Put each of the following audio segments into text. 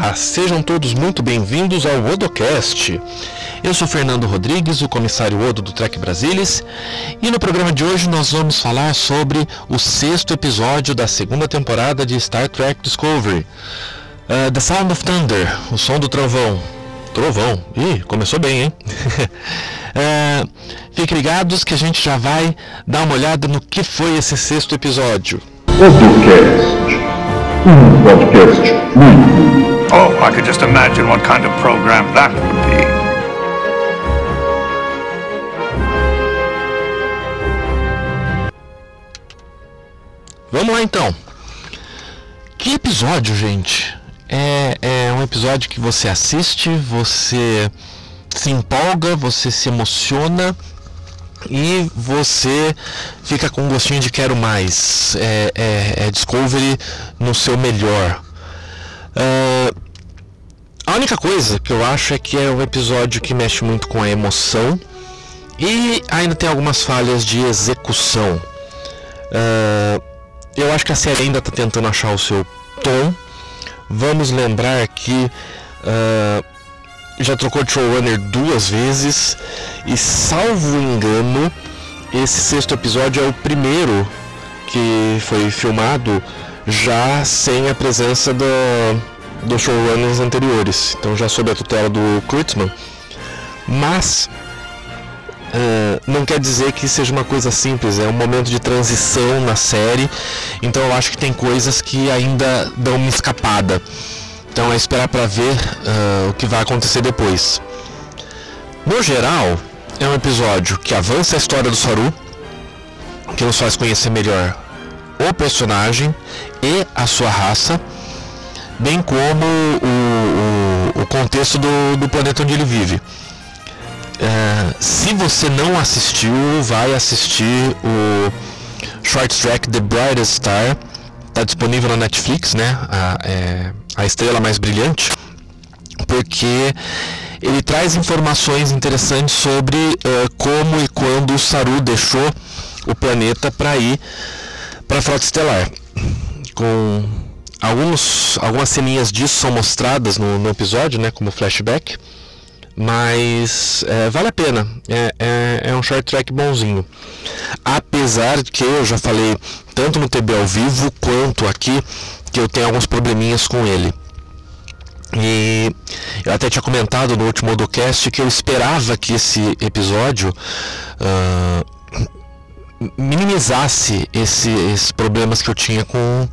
Olá, sejam todos muito bem-vindos ao Odocast. Eu sou Fernando Rodrigues, o comissário Odo do Trek Brasilis, e no programa de hoje nós vamos falar sobre o sexto episódio da segunda temporada de Star Trek Discovery, uh, The Sound of Thunder, o som do trovão. Trovão, ih, começou bem, hein? uh, fiquem ligados que a gente já vai dar uma olhada no que foi esse sexto episódio. Odocast um podcast muito. Oh, I could just imagine what kind of program that would be. Vamos lá então. Que episódio, gente? É, é um episódio que você assiste, você se empolga, você se emociona e você fica com um gostinho de quero mais. É, é, é Discovery no seu melhor. A única coisa que eu acho é que é um episódio que mexe muito com a emoção e ainda tem algumas falhas de execução. Uh, eu acho que a série ainda está tentando achar o seu tom. Vamos lembrar que uh, já trocou de showrunner duas vezes e salvo engano, esse sexto episódio é o primeiro que foi filmado já sem a presença do, dos showrunners anteriores, então já sob a tutela do Kurtzman. Mas uh, não quer dizer que seja uma coisa simples, é um momento de transição na série, então eu acho que tem coisas que ainda dão uma escapada. Então é esperar para ver uh, o que vai acontecer depois. No geral, é um episódio que avança a história do Saru, que nos faz conhecer melhor o personagem e a sua raça, bem como o, o, o contexto do, do, planeta onde ele vive. Uh, se você não assistiu, vai assistir o short track The Brightest Star está disponível na Netflix, né? A, é, a estrela mais brilhante, porque ele traz informações interessantes sobre uh, como e quando o Saru deixou o planeta para ir para a frota estelar. Com alguns, algumas ceninhas disso são mostradas no, no episódio, né, como flashback, mas é, vale a pena. É, é, é, um short track bonzinho. Apesar de que eu já falei tanto no TB ao vivo quanto aqui que eu tenho alguns probleminhas com ele. E eu até tinha comentado no último podcast que eu esperava que esse episódio uh, minimizasse esse, esses problemas que eu tinha com,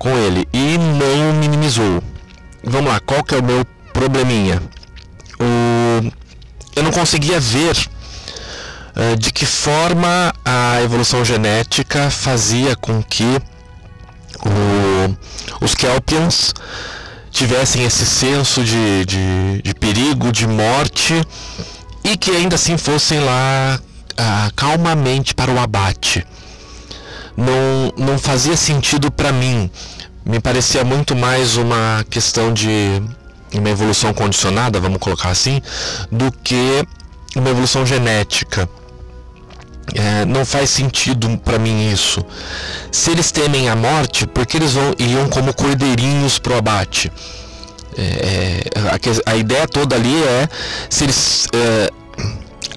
com ele. E não minimizou. Vamos lá, qual que é o meu probleminha? O, eu não conseguia ver uh, de que forma a evolução genética fazia com que o, os Kelpians tivessem esse senso de, de, de, perigo, de morte e que ainda assim fossem lá ah, calmamente para o abate. Não, não fazia sentido para mim. Me parecia muito mais uma questão de uma evolução condicionada, vamos colocar assim, do que uma evolução genética. É, não faz sentido para mim isso. Se eles temem a morte, porque eles vão iam como cordeirinhos pro abate? É, é a, a, ideia toda ali é se eles é,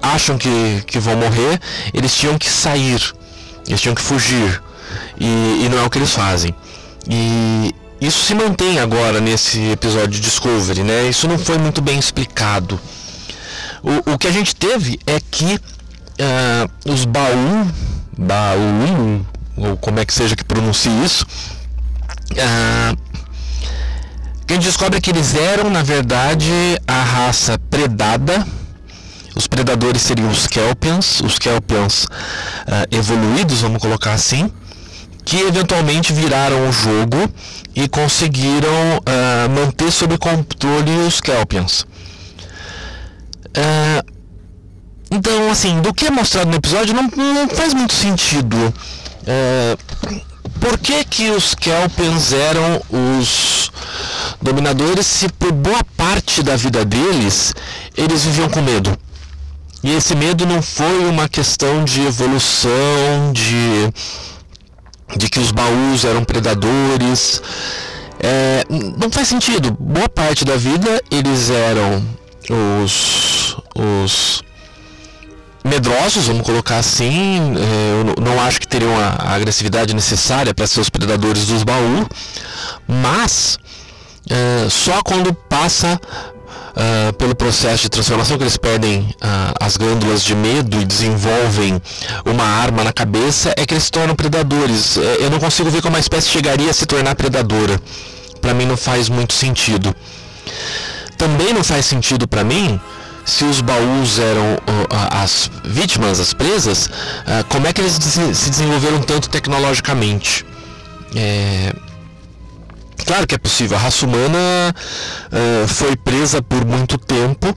acham que, que vão morrer, eles tinham que sair, eles tinham que fugir. E, e não é o que eles fazem. E isso se mantém agora nesse episódio de Discovery, né? Isso não foi muito bem explicado. O, o que a gente teve é que uh, os baú, baú, ou como é que seja que pronuncie isso, uh, que a gente descobre que eles eram, na verdade, a raça predada. Os predadores seriam os Kelpians, os Kelpians uh, evoluídos, vamos colocar assim, que eventualmente viraram o jogo e conseguiram uh, manter sob controle os Kelpians. Uh, então, assim, do que é mostrado no episódio não, não faz muito sentido. Por que, que os Kelpians eram os dominadores se por boa parte da vida deles eles viviam com medo? E esse medo não foi uma questão de evolução, de, de que os baús eram predadores. É, não faz sentido. Boa parte da vida eles eram os, os medrosos, vamos colocar assim. É, eu não acho que teriam a, agressividade necessária para ser os predadores dos baús, mas é, só quando passa uh, pelo processo de transformação que eles perdem uh, as glândulas de medo e desenvolvem uma arma na cabeça, é que eles se tornam predadores. É, eu não consigo ver como a espécie chegaria a se tornar predadora. Para mim não faz muito sentido. Também não faz sentido para mim se os baús eram as vítimas, as presas, como é que eles se desenvolveram tanto tecnologicamente? É, Claro que é possível. A raça humana uh, foi presa por muito tempo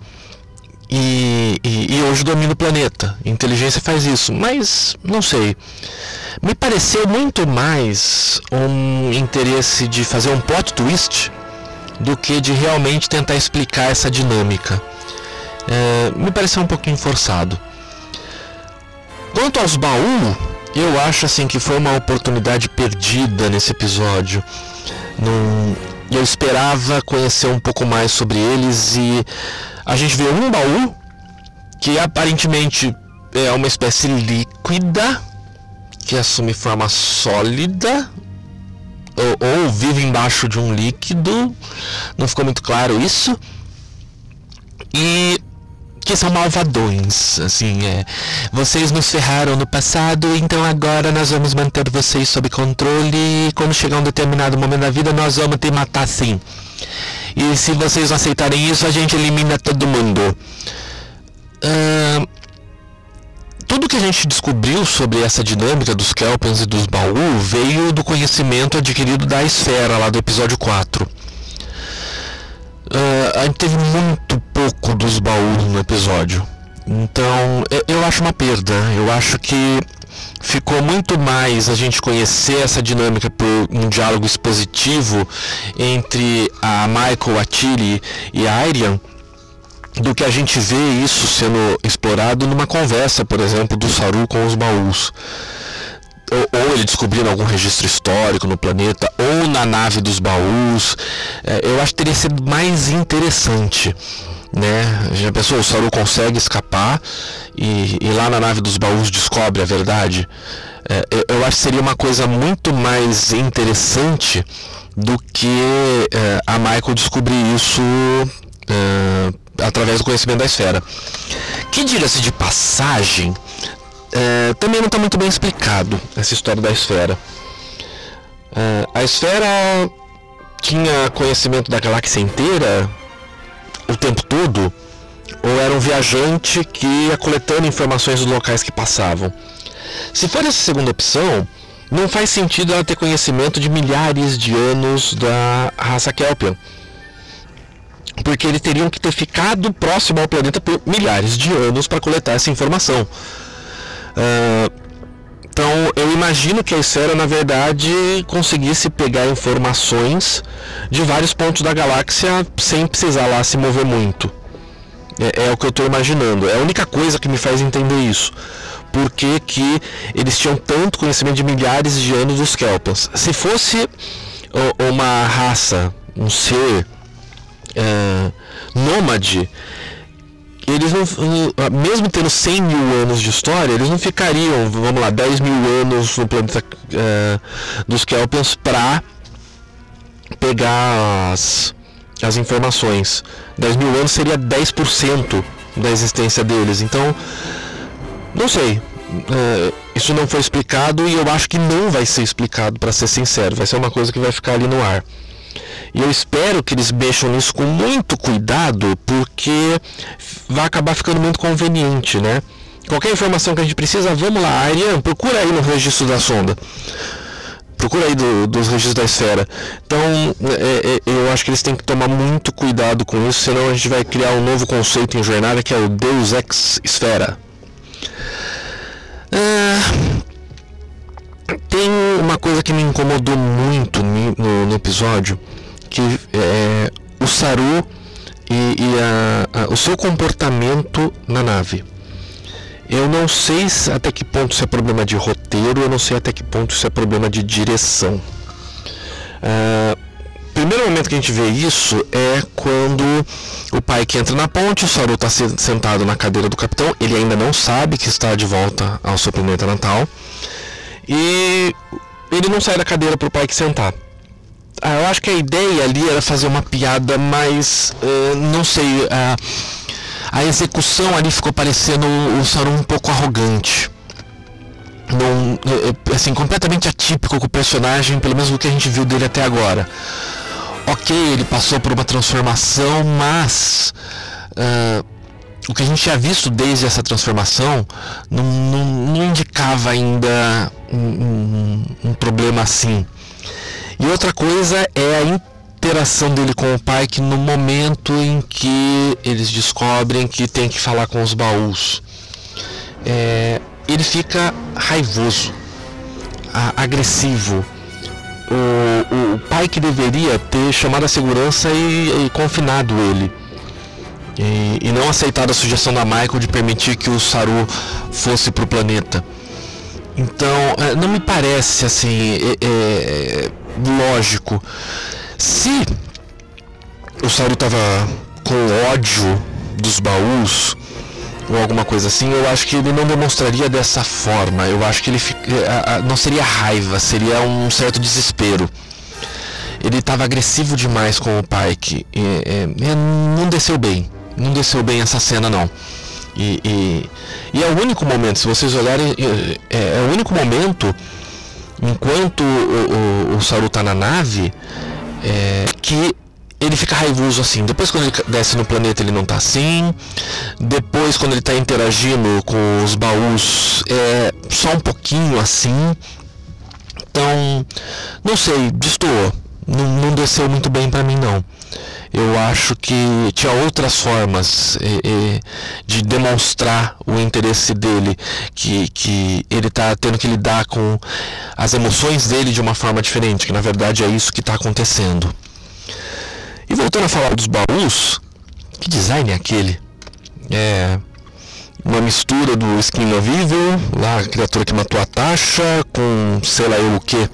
e, e, e, hoje domina o planeta. Inteligência faz isso, mas não sei. Me pareceu muito mais um interesse de fazer um plot twist do que de realmente tentar explicar essa dinâmica. Uh, me pareceu um pouquinho forçado. Quanto aos baús, eu acho assim que foi uma oportunidade perdida nesse episódio. Num, eu esperava conhecer um pouco mais sobre eles e a gente vê um baú que aparentemente é uma espécie líquida que assume forma sólida ou, ou vive embaixo de um líquido, não ficou muito claro isso. E que são malvadões, assim, é. Vocês nos ferraram no passado, então agora nós vamos manter vocês sob controle e quando chegar um determinado momento da vida nós vamos te matar sim. E se vocês não aceitarem isso, a gente elimina todo mundo. Uh, tudo que a gente descobriu sobre essa dinâmica dos Kelpens e dos Baú veio do conhecimento adquirido da esfera lá do episódio 4. Uh, a gente teve muito pouco dos baús no episódio. Então, eu acho uma perda. Eu acho que ficou muito mais a gente conhecer essa dinâmica por um diálogo expositivo entre a Michael, a Tilly e a Arian do que a gente vê isso sendo explorado numa conversa, por exemplo, do Saru com os baús ou, ou ele descobrindo algum registro histórico no planeta, ou na nave dos baús, é, eu acho que teria sido mais interessante. Né? Já pensou, o Saru consegue escapar e, e lá na nave dos baús descobre a verdade. É, eu, eu, acho que seria uma coisa muito mais interessante do que é, a Michael descobrir isso é, através do conhecimento da esfera. Que diga-se de passagem, é, também não está muito bem explicado essa história da esfera. É, a esfera tinha conhecimento da galáxia inteira o tempo todo? Ou era um viajante que ia coletando informações dos locais que passavam? Se for essa segunda opção, não faz sentido ela ter conhecimento de milhares de anos da raça Kelpian. Porque eles teriam que ter ficado próximo ao planeta por milhares de anos para coletar essa informação. Uh, então eu imagino que a esfera na verdade conseguisse pegar informações de vários pontos da galáxia sem precisar lá se mover muito. É, é o que eu estou imaginando. É a única coisa que me faz entender isso. Por que, que eles tinham tanto conhecimento de milhares de anos dos Kelpans? Se fosse uma raça, um ser uh, nômade, eles não, mesmo tendo 100 mil anos de história, eles não ficariam, vamos lá, 10 mil anos no planeta é, dos Kelpians para pegar as, as informações. 10 mil anos seria 10% da existência deles. Então, não sei. É, isso não foi explicado e eu acho que não vai ser explicado, para ser sincero. Vai ser uma coisa que vai ficar ali no ar. E eu espero que eles mexam nisso com muito cuidado, porque vai acabar ficando muito conveniente, né? Qualquer informação que a gente precisa, vamos lá, Ariane, procura aí no registro da sonda. Procura aí do, dos registros da esfera. Então, é, é, eu acho que eles têm que tomar muito cuidado com isso, senão a gente vai criar um novo conceito em jornada que é o Deus Ex Esfera. É, tem uma coisa que me incomodou muito no, no episódio, que é o Saru e, e a, a, o seu comportamento na nave. Eu não sei até que ponto isso é problema de roteiro, eu não sei até que ponto isso é problema de direção. Uh, momento que a gente vê isso é quando o pai que entra na ponte, o Saru está sentado na cadeira do capitão, ele ainda não sabe que está de volta ao seu planeta natal. E ele não sai da cadeira para o pai que sentar. Ah, eu acho que a ideia ali era fazer uma piada, mas uh, não sei, uh, a execução ali ficou parecendo o Saru um pouco arrogante. Não, é, assim, completamente atípico com o personagem, pelo menos o que a gente viu dele até agora. Ok, ele passou por uma transformação, mas uh, o que a gente tinha visto desde essa transformação não, não, não indicava ainda um, um, um problema assim. E outra coisa é a interação dele com o pai, que no momento em que eles descobrem que tem que falar com os baús, é, ele fica raivoso, agressivo. O, o, pai que deveria ter chamado a segurança e, e confinado ele. E, e, não aceitado a sugestão da Michael de permitir que o Saru fosse para o planeta. Então, é, não me parece assim é, é, lógico. Se o Saru estava com ódio dos baús, ou alguma coisa assim, eu acho que ele não demonstraria dessa forma. Eu acho que ele eh, não seria raiva, seria um certo desespero. Ele estava agressivo demais com o Pike. E, e, não desceu bem. Não desceu bem essa cena não. E, e, é o único momento, se vocês olharem, é, é o único momento enquanto o, o, o Saru tá na nave é, que ele fica raivoso assim. Depois quando ele desce no planeta ele não tá assim. Depois quando ele tá interagindo com os baús é só um pouquinho assim. Então, não sei, destoou. Não, não desceu muito bem para mim não. Eu acho que tinha outras formas de demonstrar o interesse dele, que, que ele está tendo que lidar com as emoções dele de uma forma diferente, que na verdade é isso que está acontecendo. E voltando a falar dos baús, que design é aquele? É uma mistura do Skin Evil, lá a criatura que matou a taxa, com sei lá eu o que.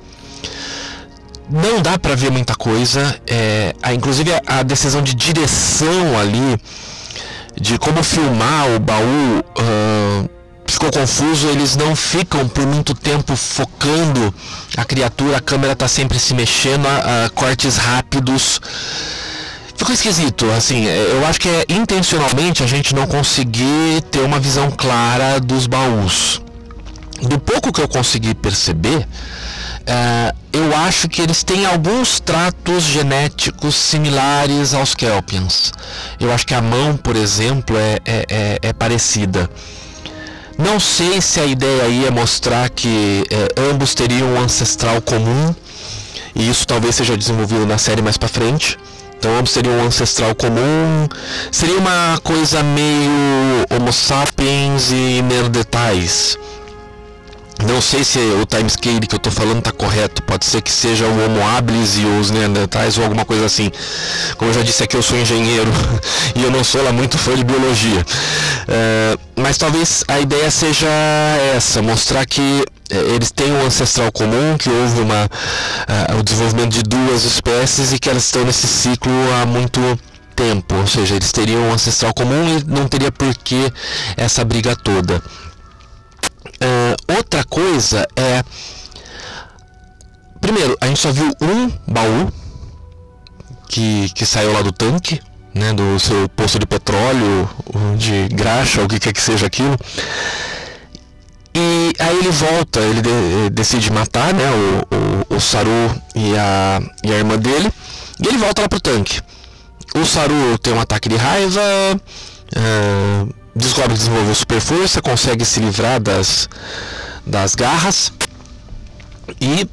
Não dá para ver muita coisa. É, a, inclusive a, a, decisão de direção ali, de como filmar o baú, uh, ficou confuso. Eles não ficam por muito tempo focando a criatura, a câmera está sempre se mexendo, a, a cortes rápidos ficou esquisito, assim, é, eu acho que é intencionalmente a gente não conseguir ter uma visão clara dos baús. Do pouco que eu consegui perceber, é, eu acho que eles têm alguns tratos genéticos similares aos Kelpians. Eu acho que a mão, por exemplo, é, é, é, é parecida. Não sei se a ideia aí é mostrar que é, ambos teriam um ancestral comum, e isso talvez seja desenvolvido na série mais para frente. Então ambos seriam um ancestral comum. Seria uma coisa meio Homo sapiens e Neandertais. Não sei se o timescale que eu estou falando está correto. Pode ser que seja o Homo habilis e os Neandertais ou alguma coisa assim. Como eu já disse aqui, eu sou engenheiro e eu não sou lá muito fã de biologia. É, mas talvez a ideia seja essa, mostrar que é, eles têm um ancestral comum, que houve uma, uh, o desenvolvimento de duas espécies e que elas estão nesse ciclo há muito tempo, ou seja, eles teriam um ancestral comum e não teria por que essa briga toda. Outra coisa é. Primeiro, a gente só viu um baú que, que saiu lá do tanque, né, do seu poço de petróleo, de graxa, ou o que quer que seja aquilo. E aí ele volta, ele de, decide matar né, o, o, o, Saru e a, e a irmã dele. E ele volta lá pro tanque. O Saru tem um ataque de raiva, uh, descobre que desenvolveu super força, consegue se livrar das, das garras. E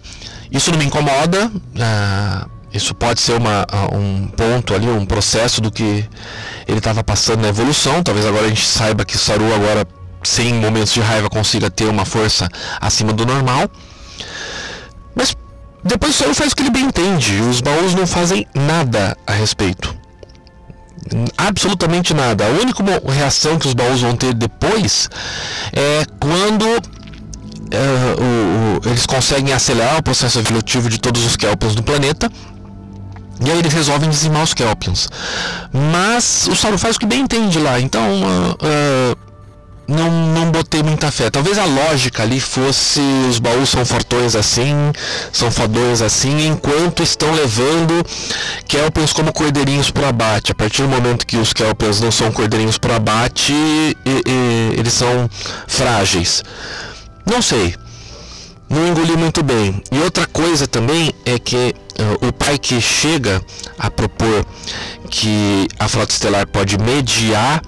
isso não me incomoda. Uh, isso pode ser uma, um ponto ali, um processo do que ele estava passando na evolução. Talvez agora a gente saiba que Saru agora sem momentos de raiva consiga ter uma força acima do normal. Mas depois ele faz o que ele bem entende. Os baús não fazem nada a respeito. Absolutamente nada. A única reação que os baús vão ter depois é quando é, o, o, eles conseguem acelerar o processo evolutivo de todos os Kelpians do planeta E aí eles resolvem dizimar os Kelpians. Mas o Sauron faz o que bem entende lá. Então, uh, uh, não, não botei muita fé. Talvez a lógica ali fosse os baús são fortões assim, são fodões assim, enquanto estão levando Kelpians como cordeirinhos para abate. A partir do momento que os Kelpians não são cordeirinhos para abate, e, e, eles são frágeis. Não sei não engoli muito bem. E outra coisa também é que uh, o pai que chega a propor que a frota estelar pode mediar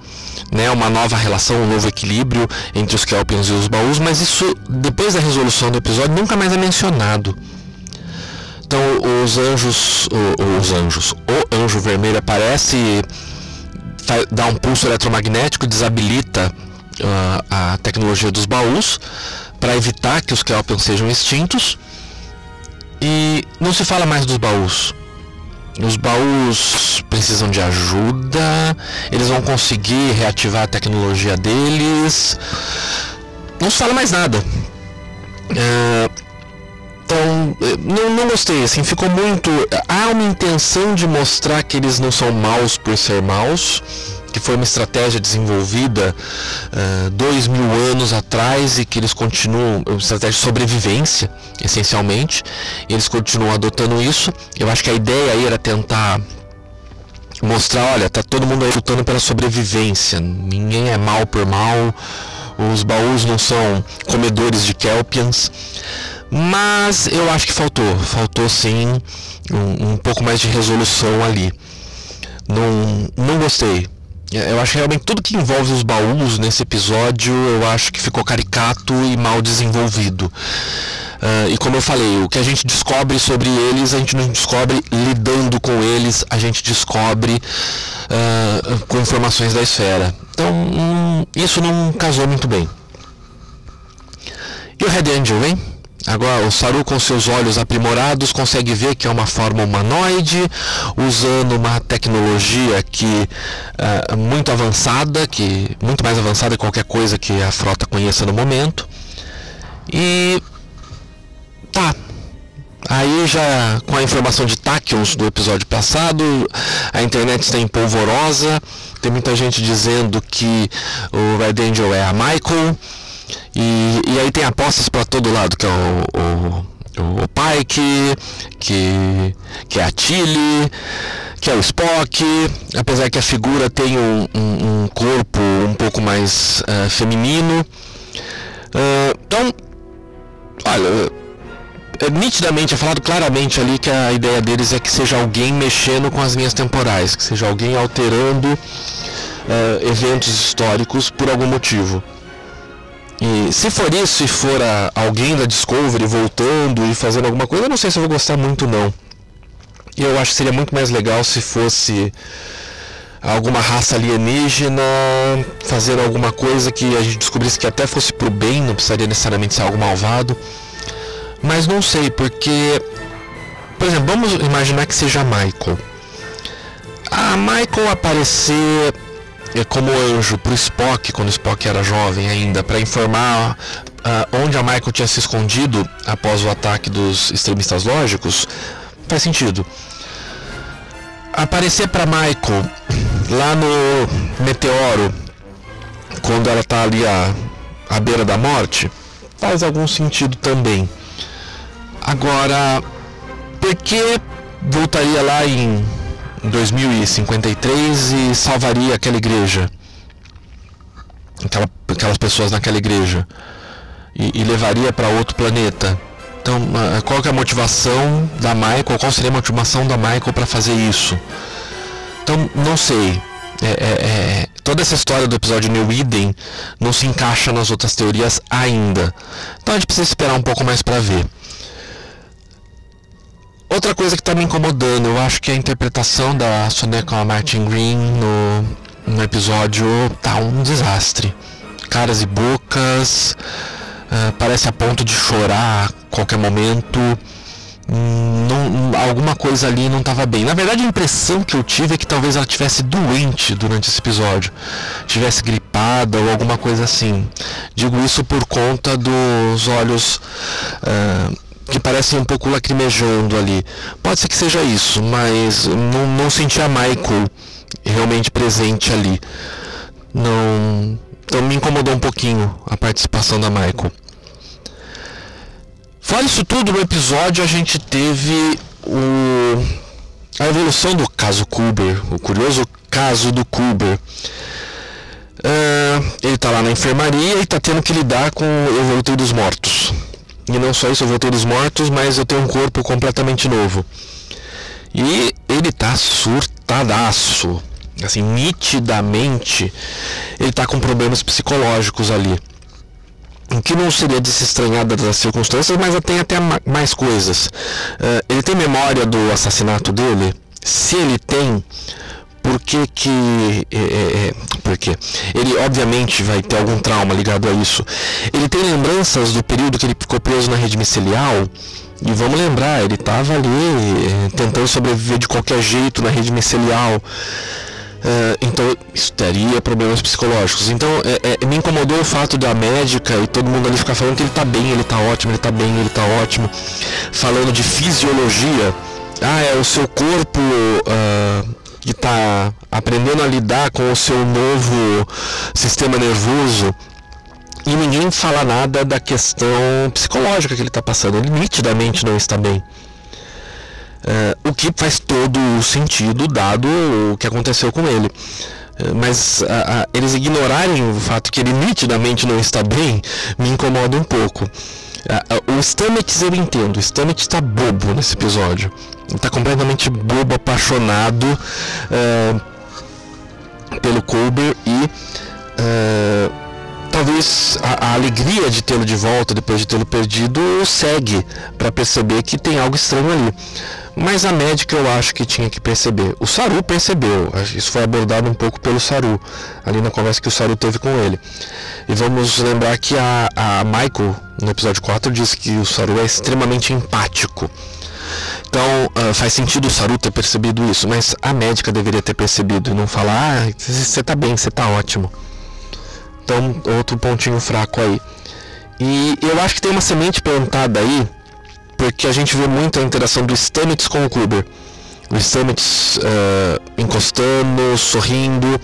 né, uma nova relação, um novo equilíbrio entre os Kelpians e os baús, mas isso, depois da resolução do episódio, nunca mais é mencionado. Então, os anjos, os anjos, o anjo vermelho aparece, dá um pulso eletromagnético, desabilita uh, a tecnologia dos baús, para evitar que os Kelpians sejam extintos. E não se fala mais dos baús. Os baús precisam de ajuda, eles vão conseguir reativar a tecnologia deles. Não se fala mais nada. É, então, não, não gostei, assim, ficou muito. Há uma intenção de mostrar que eles não são maus por ser maus que foi uma estratégia desenvolvida uh, dois mil anos atrás e que eles continuam, uma estratégia de sobrevivência, essencialmente, eles continuam adotando isso. Eu acho que a ideia aí era tentar mostrar, olha, tá todo mundo aí lutando pela sobrevivência, ninguém é mal por mal, os baús não são comedores de Kelpians, mas eu acho que faltou, faltou sim um, um pouco mais de resolução ali. Não, não gostei. É, eu acho que realmente tudo que envolve os baús nesse episódio, eu acho que ficou caricato e mal desenvolvido. Uh, e como eu falei, o que a gente descobre sobre eles, a gente não descobre lidando com eles, a gente descobre uh, com informações da esfera. Então, hum, isso não casou muito bem. E o Red Angel, hein? Agora, o Saru, com seus olhos aprimorados, consegue ver que é uma forma humanoide, usando uma tecnologia que é muito avançada, que muito mais avançada que qualquer coisa que a frota conheça no momento. E tá. Aí já com a informação de Tachyons do episódio passado, a internet está em polvorosa. Tem muita gente dizendo que o Red Angel é a Michael e, e aí tem apostas para todo lado, que é o, o, o Pike, que, que é a Tilly, que é o Spock, apesar que a figura tem um, um, um corpo um pouco mais uh, feminino. Uh, então, olha, é, nitidamente é falado claramente ali que a ideia deles é que seja alguém mexendo com as linhas temporais, que seja alguém alterando uh, eventos históricos por algum motivo. E se for isso e for a, alguém da Discovery voltando e fazendo alguma coisa, eu não sei se eu vou gostar muito não. Eu acho que seria muito mais legal se fosse alguma raça alienígena fazendo alguma coisa que a gente descobrisse que até fosse pro bem, não precisaria necessariamente ser algo malvado. Mas não sei, porque. Por exemplo, vamos imaginar que seja Michael. A Michael aparecer como anjo para Spock, quando o Spock era jovem ainda, para informar uh, onde a Michael tinha se escondido após o ataque dos extremistas lógicos, faz sentido. Aparecer para Michael lá no meteoro, quando ela está ali à, à beira da morte, faz algum sentido também. Agora, por que voltaria lá em em 2053 e salvaria aquela igreja, aquela, aquelas pessoas naquela igreja e, e levaria para outro planeta. Então, qual é a motivação da Michael? Qual seria a motivação da Michael para fazer isso? Então, não sei. É, é, é, toda essa história do episódio New Eden não se encaixa nas outras teorias ainda. Então a gente precisa esperar um pouco mais para ver. Outra coisa que está me incomodando, eu acho que a interpretação da Soneca Martin Green no, no episódio tá um desastre. Caras e bocas, uh, parece a ponto de chorar a qualquer momento. Hum, não, alguma coisa ali não estava bem. Na verdade, a impressão que eu tive é que talvez ela tivesse doente durante esse episódio, tivesse gripada ou alguma coisa assim. Digo isso por conta dos olhos uh, que parecem um pouco lacrimejando ali. Pode ser que seja isso, mas não, não senti a Michael realmente presente ali. Não. Então me incomodou um pouquinho a participação da Michael. Fora isso tudo, no episódio a gente teve o, a evolução do caso Kuber, o curioso caso do Kuber. Uh, ele está lá na enfermaria e está tendo que lidar com eu voltei dos mortos. E não só isso, eu voltei dos mortos, mas eu tenho um corpo completamente novo. E ele está surtadaço. Assim, nitidamente, ele está com problemas psicológicos ali. O que não seria de se estranhar das circunstâncias, mas tem até mais coisas. Uh, ele tem memória do assassinato dele? Se ele tem, por que que é, é, é porque ele obviamente vai ter algum trauma ligado a isso ele tem lembranças do período que ele ficou preso na rede micelial e vamos lembrar ele estava ali é, tentando sobreviver de qualquer jeito na rede micelial Uh, então isso teria problemas psicológicos. Então é, é, me incomodou o fato da médica e todo mundo ali ficar falando que ele está bem, ele está ótimo, ele está bem, ele está ótimo. Falando de fisiologia. Ah, é o seu corpo uh, que está aprendendo a lidar com o seu novo sistema nervoso. E ninguém fala nada da questão psicológica que ele está passando. Ele nitidamente não está bem. Uh, o que faz todo o sentido dado o que aconteceu com ele. Uh, mas eles ignorarem o fato que ele nitidamente não está bem me incomoda um pouco. o Stamets eu entendo, o Stamets está bobo nesse episódio. Está completamente bobo, apaixonado pelo Colber e talvez a, a, alegria de tê-lo de volta depois de tê-lo perdido segue para perceber que tem algo estranho ali. Mas a médica eu acho que tinha que perceber. O Saru percebeu, isso foi abordado um pouco pelo Saru, ali na conversa que o Saru teve com ele. E vamos lembrar que a, a Michael, no episódio 4, disse que o Saru é extremamente empático. Então uh, faz sentido o Saru ter percebido isso, mas a médica deveria ter percebido e não falar, ah, você tá bem, você tá ótimo. Então, outro pontinho fraco aí. E eu acho que tem uma semente plantada aí porque a gente vê muito a interação do Stamets com o Kuber. O Stamets uh, encostando, sorrindo,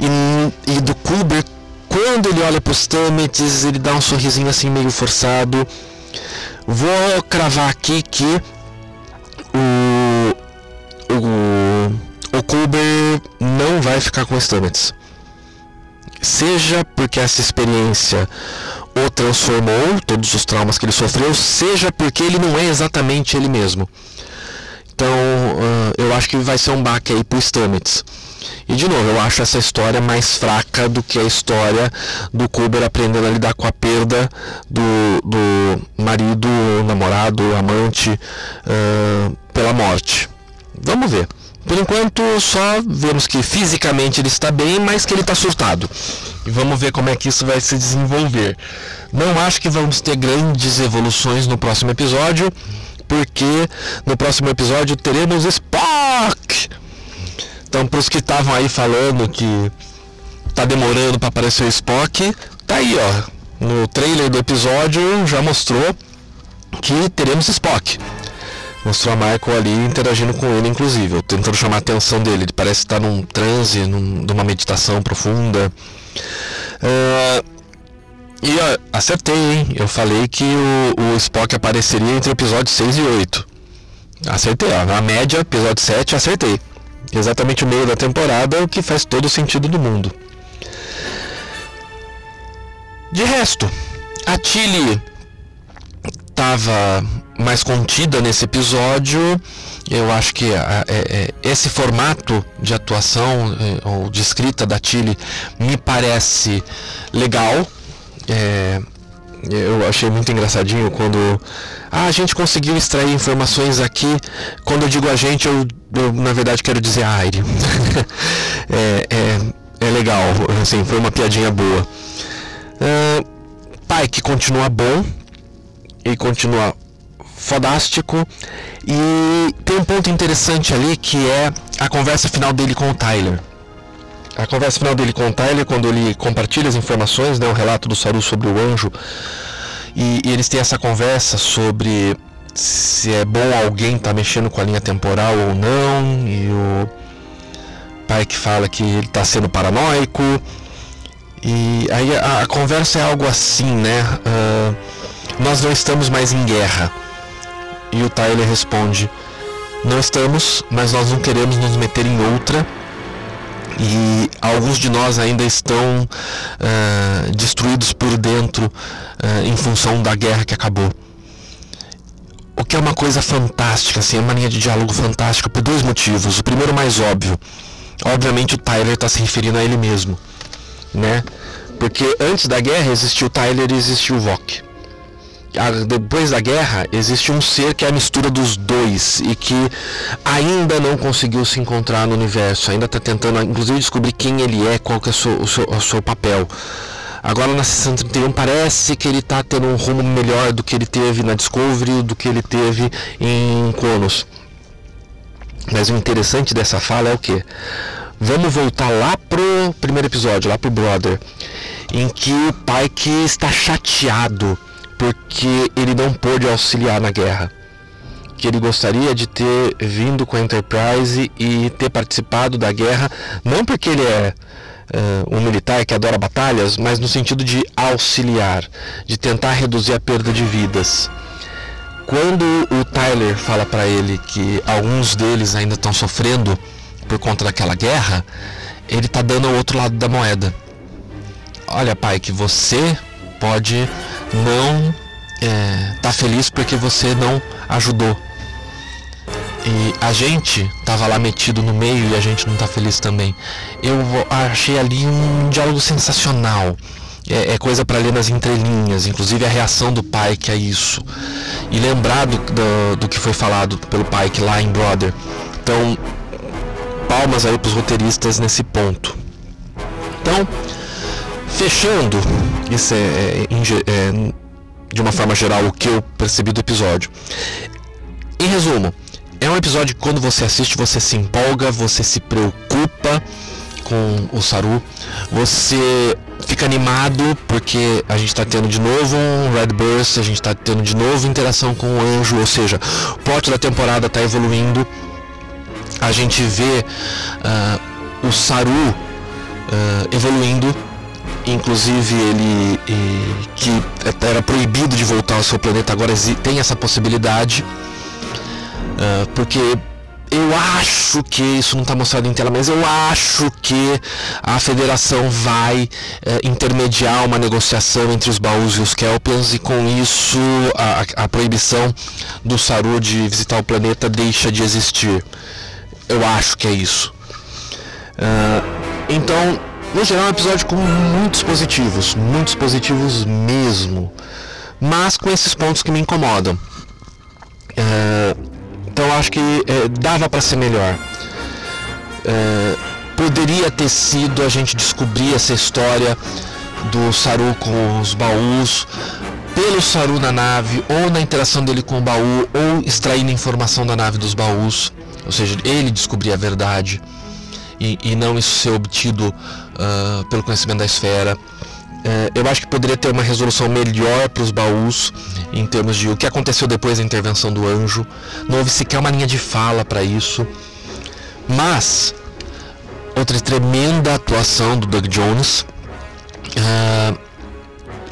e, e do Kuber, quando ele olha para Stamets, ele dá um sorrisinho assim meio forçado. Vou cravar aqui que o, o, o Kuber não vai ficar com Stamets. Seja porque essa experiência o transformou, todos os traumas que ele sofreu, seja porque ele não é exatamente ele mesmo. Então, uh, eu acho que vai ser um baque aí pro Stamets. E de novo, eu acho essa história mais fraca do que a história do Kuber aprendendo a lidar com a perda do, do marido, namorado, amante uh, pela morte. Vamos ver. Por enquanto, só vemos que fisicamente ele está bem, mas que ele está surtado. E vamos ver como é que isso vai se desenvolver. Não acho que vamos ter grandes evoluções no próximo episódio, porque no próximo episódio teremos Spock! Então, para os que estavam aí falando que tá demorando para aparecer o Spock, tá aí, ó. No trailer do episódio já mostrou que teremos Spock. Mostrou a Michael ali interagindo com ele, inclusive, tentando chamar a atenção dele. Ele parece estar num transe, num, numa meditação profunda. Uh, e ó, acertei, hein? Eu falei que o, o Spock apareceria entre episódios 6 e 8. Acertei, ó. Na média, episódio 7, acertei. Exatamente o meio da temporada, o que faz todo o sentido do mundo. De resto, a Tilly estava mais contida nesse episódio. Eu acho que é, é, esse formato de atuação é, ou de escrita da Tilly me parece legal. É, eu achei muito engraçadinho quando ah, a gente conseguiu extrair informações aqui. Quando eu digo a gente, eu, eu na verdade quero dizer a Aire. é, é, é, legal, assim, foi uma piadinha boa. Uh, pai que continua bom, e continua fodástico. E tem um ponto interessante ali que é a conversa final dele com o Tyler. A conversa final dele com o Tyler, quando ele compartilha as informações, né, o relato do Saru sobre o anjo. E, e eles têm essa conversa sobre se é bom alguém estar tá mexendo com a linha temporal ou não. E o pai que fala que ele está sendo paranoico. E aí a, a, conversa é algo assim, né? Uh, nós não estamos mais em guerra. E o Tyler responde: Não estamos, mas nós não queremos nos meter em outra. E alguns de nós ainda estão uh, destruídos por dentro uh, em função da guerra que acabou. O que é uma coisa fantástica, assim, é uma linha de diálogo fantástica por dois motivos. O primeiro mais óbvio. Obviamente o Tyler está se referindo a ele mesmo, né? Porque antes da guerra existiu o Tyler e existiu o Vok. Depois da guerra existe um ser que é a mistura dos dois e que ainda não conseguiu se encontrar no universo, ainda está tentando, inclusive, descobrir quem ele é, qual que é o seu, o seu, o seu papel. Agora na sessão 31 parece que ele está tendo um rumo melhor do que ele teve na Discovery, do que ele teve em Cronos. Mas o interessante dessa fala é o que? Vamos voltar lá pro primeiro episódio, lá pro Brother, em que o pai que está chateado porque ele não pôde auxiliar na guerra. Que ele gostaria de ter vindo com a Enterprise e ter participado da guerra, não porque ele é uh, um militar que adora batalhas, mas no sentido de auxiliar, de tentar reduzir a perda de vidas. Quando o Tyler fala para ele que alguns deles ainda estão sofrendo por conta daquela guerra, ele está dando o outro lado da moeda. Olha, pai, que você pode não é, tá feliz porque você não ajudou. E a gente tava lá metido no meio e a gente não tá feliz também. Eu achei ali um diálogo sensacional. É, é coisa para ler nas entrelinhas, inclusive a reação do pai que é isso. E lembrar do, do, do que foi falado pelo pai que lá em Brother. Então, palmas aí pros roteiristas nesse ponto. Então, fechando, isso é, é, é de uma forma geral o que eu percebi do episódio. Em resumo, é um episódio que quando você assiste você se empolga, você se preocupa com o Saru, você fica animado porque a gente está tendo de novo um Red Burst, a gente está tendo de novo interação com o anjo, ou seja, o plot da temporada está evoluindo, a gente vê uh, o Saru uh, evoluindo inclusive ele que era proibido de voltar ao seu planeta agora tem essa possibilidade uh, porque eu acho que isso não está mostrado em tela, mas eu acho que a federação vai uh, intermediar uma negociação entre os baús e os Kelpians e com isso a, a proibição do Saru de visitar o planeta deixa de existir. Eu acho que é isso. Uh, então no geral, é um episódio com muitos positivos, muitos positivos mesmo, mas com esses pontos que me incomodam. É, então, acho que é, dava para ser melhor. É, poderia ter sido a gente descobrir essa história do Saru com os baús, pelo Saru na nave, ou na interação dele com o baú, ou extraindo informação da nave dos baús, ou seja, ele descobrir a verdade e, e não isso ser obtido uh, pelo conhecimento da esfera. Uh, eu acho que poderia ter uma resolução melhor para os baús em termos de o que aconteceu depois da intervenção do anjo. Não houve sequer uma linha de fala para isso. Mas, outra tremenda atuação do Doug Jones. Uh,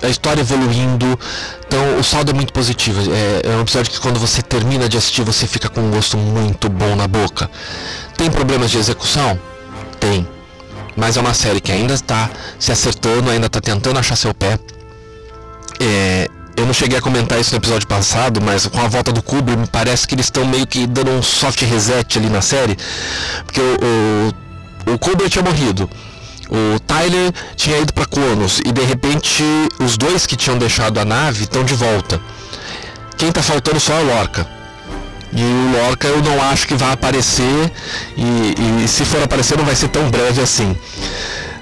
a história evoluindo. Então o saldo é muito positivo. É, é, um episódio que quando você termina de assistir você fica com um gosto muito bom na boca. Tem problemas de execução? Tem. Mas é uma série que ainda está se acertando, ainda está tentando achar seu pé. É, eu não cheguei a comentar isso no episódio passado, mas com a volta do Kubrick, me parece que eles estão meio que dando um soft reset ali na série. Porque o, o, o Kubrick tinha morrido. O Tyler tinha ido para Cronos e de repente os dois que tinham deixado a nave estão de volta. Quem está faltando só é o Lorca. E o Lorca eu não acho que vai aparecer, e, e se for aparecer não vai ser tão breve assim.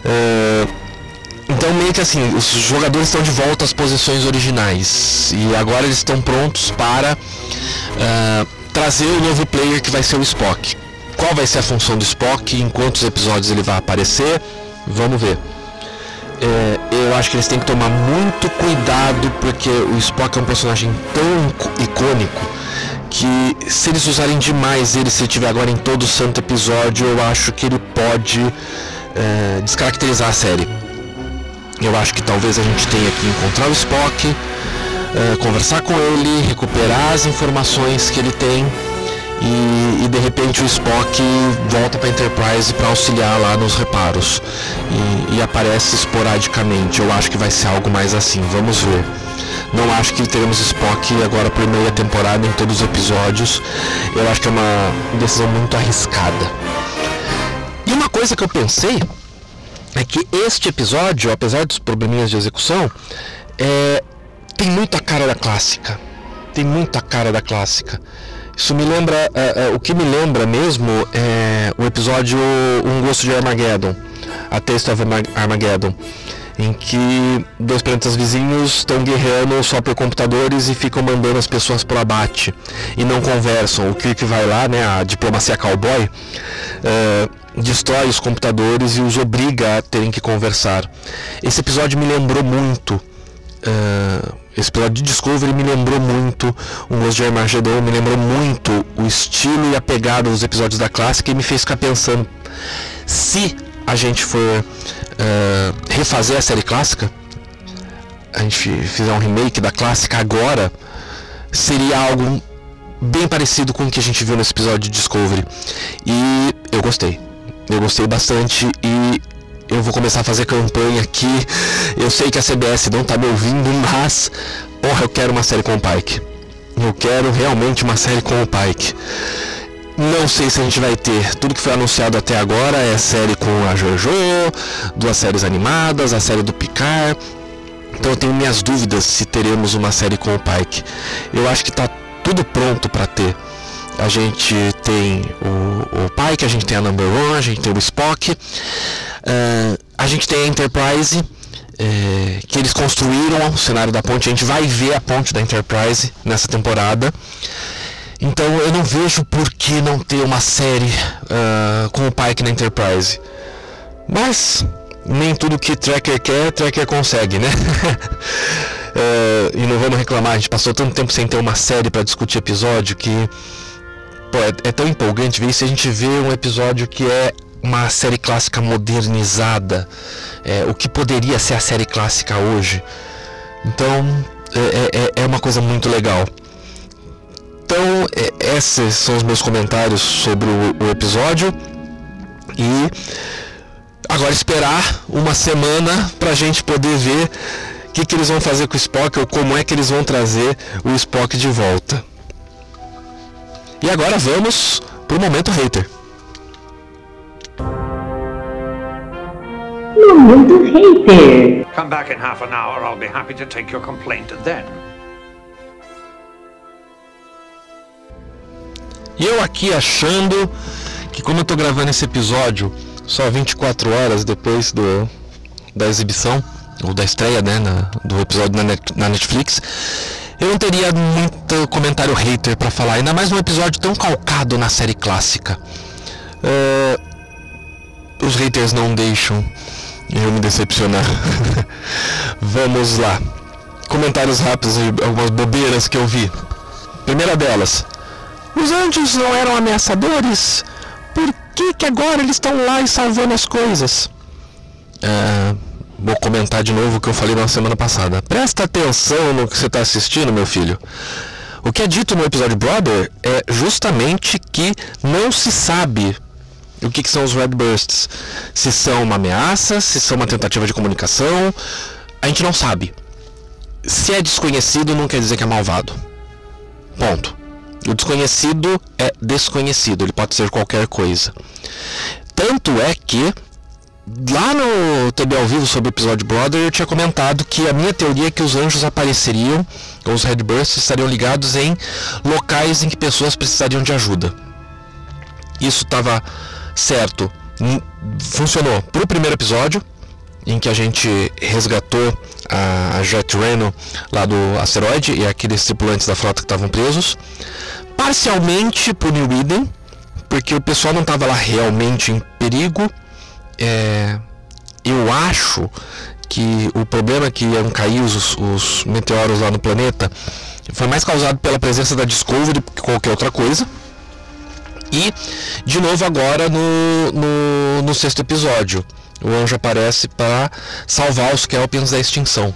Uh, então meio que assim, os jogadores estão de volta às posições originais. E agora eles estão prontos para uh, trazer o novo player que vai ser o Spock. Qual vai ser a função do Spock, em quantos episódios ele vai aparecer, vamos ver. É, eu acho que eles têm que tomar muito cuidado porque o Spock é um personagem tão icônico que se eles usarem demais ele se ele estiver agora em todo santo episódio, eu acho que ele pode é, descaracterizar a série. Eu acho que talvez a gente tenha que encontrar o Spock, é, conversar com ele, recuperar as informações que ele tem e, e de repente o Spock volta para Enterprise para auxiliar lá nos reparos e, e aparece esporadicamente. Eu acho que vai ser algo mais assim. Vamos ver. Não acho que teremos Spock agora por meia temporada em todos os episódios. Eu acho que é uma decisão muito arriscada. E uma coisa que eu pensei é que este episódio, apesar dos probleminhas de execução, é, tem muita cara da clássica. Tem muita cara da clássica. Isso me lembra, é, é, o que me lembra mesmo é o episódio Um Gosto de Armageddon, A Taste of Armageddon, em que dois planetas vizinhos estão guerreando só por computadores e ficam mandando as pessoas para o abate e não conversam. O Kirk vai lá, né, a diplomacia cowboy, é, destrói os computadores e os obriga a terem que conversar. Esse episódio me lembrou muito. Uh, esse episódio de Discovery me lembrou muito o Gosto de Armageddon, me lembrou muito o estilo e a pegada dos episódios da clássica e me fez ficar pensando se a gente for uh, refazer a série clássica, a gente fizer um remake da clássica agora, seria algo bem parecido com o que a gente viu nesse episódio de Discovery. E eu gostei. Eu gostei bastante e eu vou começar a fazer campanha aqui. Eu sei que a CBS não tá me ouvindo, mas porra, eu quero uma série com o Pike. Eu quero realmente uma série com o Pike. Não sei se a gente vai ter. Tudo que foi anunciado até agora é série com a Jojo, duas séries animadas, a série do Picard. Então eu tenho minhas dúvidas se teremos uma série com o Pike. Eu acho que tá tudo pronto para ter. A gente tem o, o Pike, a gente tem a Number One, a gente tem o Spock. Uh, a gente tem a Enterprise, é, que eles construíram o cenário da ponte. A gente vai ver a ponte da Enterprise nessa temporada. Então eu não vejo por que não ter uma série uh, com o Pike na Enterprise. Mas nem tudo que Tracker quer, Tracker consegue, né? uh, e não vamos reclamar, a gente passou tanto tempo sem ter uma série para discutir episódio que pô, é, é tão empolgante ver isso. A gente vê um episódio que é uma série clássica modernizada, é, o que poderia ser a série clássica hoje. Então é, é, é uma coisa muito legal. Então é, esses são os meus comentários sobre o, o episódio e agora esperar uma semana para a gente poder ver o que, que eles vão fazer com o Spock ou como é que eles vão trazer o Spock de volta. E agora vamos pro momento hater. Momento hater. Come back in half an hour. I'll be happy to take your complaint then. E eu aqui achando que como eu tô gravando esse episódio só 24 horas depois do, da exibição, ou da estreia, né, na, do episódio na, net, na Netflix, eu não teria muito comentário hater para falar, ainda mais um episódio tão calcado na série clássica. Uh, os haters não deixam eu me decepcionar. Vamos lá. Comentários rápidos e algumas bobeiras que eu vi. Primeira delas. Os anjos não eram ameaçadores? Por que, que agora eles estão lá e salvando as coisas? É, vou comentar de novo o que eu falei na semana passada. Presta atenção no que você está assistindo, meu filho. O que é dito no episódio Brother é justamente que não se sabe o que, que são os Red Bursts. Se são uma ameaça, se são uma tentativa de comunicação, a gente não sabe. Se é desconhecido, não quer dizer que é malvado. Ponto. O desconhecido é desconhecido, ele pode ser qualquer coisa. Tanto é que lá no TB ao vivo sobre o episódio Brother eu tinha comentado que a minha teoria é que os anjos apareceriam, ou os Redbursts estariam ligados em locais em que pessoas precisariam de ajuda. Isso estava certo. Funcionou para o primeiro episódio, em que a gente resgatou a Jet Reno lá do asteroide e aqueles tripulantes da frota que estavam presos. Parcialmente New Eden, porque o pessoal não estava lá realmente em perigo. É, eu acho que o problema que iam cair os, os meteoros lá no planeta foi mais causado pela presença da Discovery que qualquer outra coisa. E, de novo, agora no, no, no sexto episódio, o anjo aparece para salvar os Kelpians da extinção.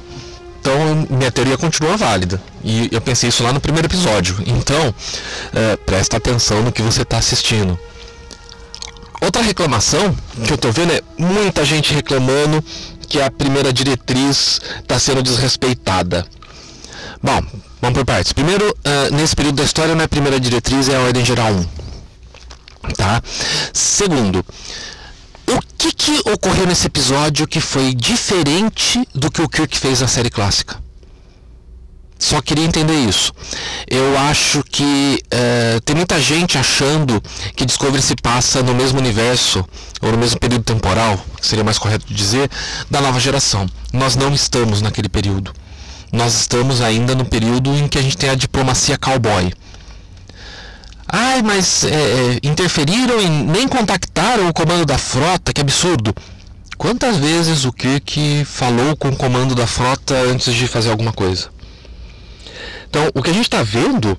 Então, minha teoria continua válida. E eu pensei isso lá no primeiro episódio. Então, é, presta atenção no que você está assistindo. Outra reclamação que eu estou vendo é muita gente reclamando que a primeira diretriz está sendo desrespeitada. Bom, vamos por partes. Primeiro, uh, nesse período da história, é a primeira diretriz, é a Ordem Geral 1. Tá? Segundo, que, ocorreu nesse episódio que foi diferente do que o Kirk fez na série clássica? Só queria entender isso. Eu acho que uh, tem muita gente achando que Discovery se passa no mesmo universo, ou no mesmo período temporal, que seria mais correto dizer, da nova geração. Nós não estamos naquele período. Nós estamos ainda no período em que a gente tem a diplomacia cowboy. Ai, mas é, é, interferiram e nem contactaram o comando da frota, que absurdo. Quantas vezes o Kirk falou com o comando da frota antes de fazer alguma coisa? Então, o que a gente está vendo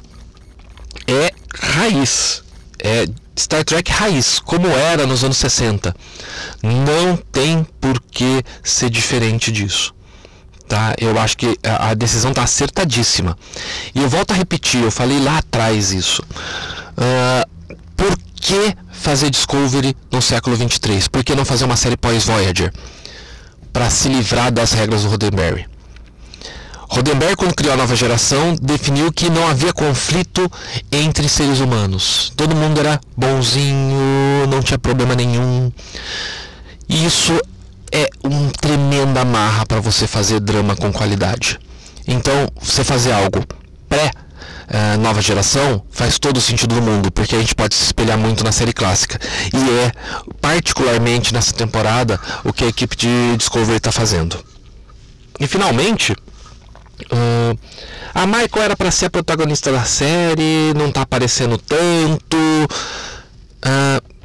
é raiz. É Star Trek raiz, como era nos anos 60. Não tem por que ser diferente disso. Tá? Eu acho que a decisão está acertadíssima. E eu volto a repetir, eu falei lá atrás isso. Uh, por que fazer Discovery no século 23? Por que não fazer uma série pós-Voyager? Para se livrar das regras do Roddenberry. Rodenberg, quando criou a nova geração, definiu que não havia conflito entre seres humanos. Todo mundo era bonzinho, não tinha problema nenhum. Isso é um tremenda amarra para você fazer drama com qualidade. Então, você fazer algo pré uh, nova geração faz todo o sentido do mundo, porque a gente pode se espelhar muito na série clássica. E é particularmente nessa temporada o que a equipe de Discovery está fazendo. E finalmente, Uh, a Michael era para ser a protagonista da série, não tá aparecendo tanto. Uh,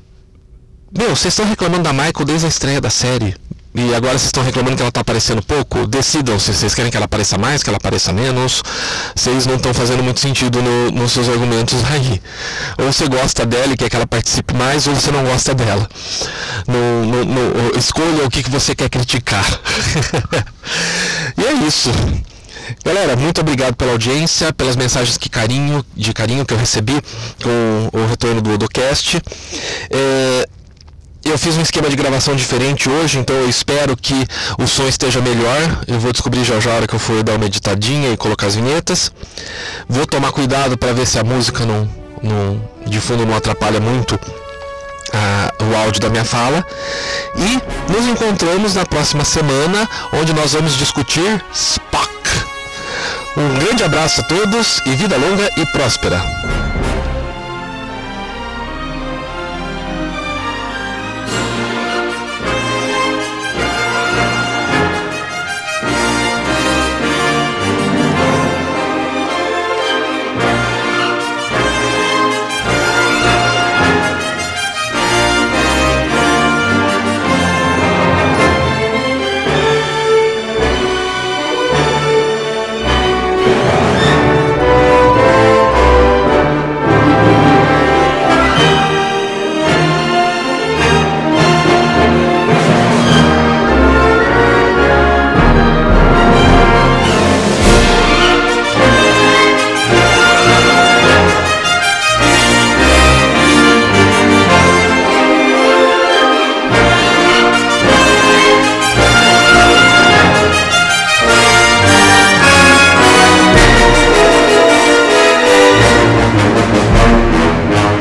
meu, vocês estão reclamando da Michael desde a estreia da série. E agora vocês estão reclamando que ela tá aparecendo pouco? Decidam se vocês querem que ela apareça mais, que ela apareça menos. Vocês não estão fazendo muito sentido no, nos seus argumentos aí. Ou você gosta dela e quer que ela participe mais, ou você não gosta dela. No, no, no escolha o que, que você quer criticar. e é isso. Galera, muito obrigado pela audiência, pelas mensagens que carinho, de carinho que eu recebi com o retorno do Odocast. É, eu fiz um esquema de gravação diferente hoje, então eu espero que o som esteja melhor. Eu vou descobrir já já a hora que eu for dar uma editadinha e colocar as vinhetas. Vou tomar cuidado para ver se a música não, não, de fundo não atrapalha muito o áudio da minha fala. E nos encontramos na próxima semana, onde nós vamos discutir Spock. Um grande abraço a todos e vida longa e próspera.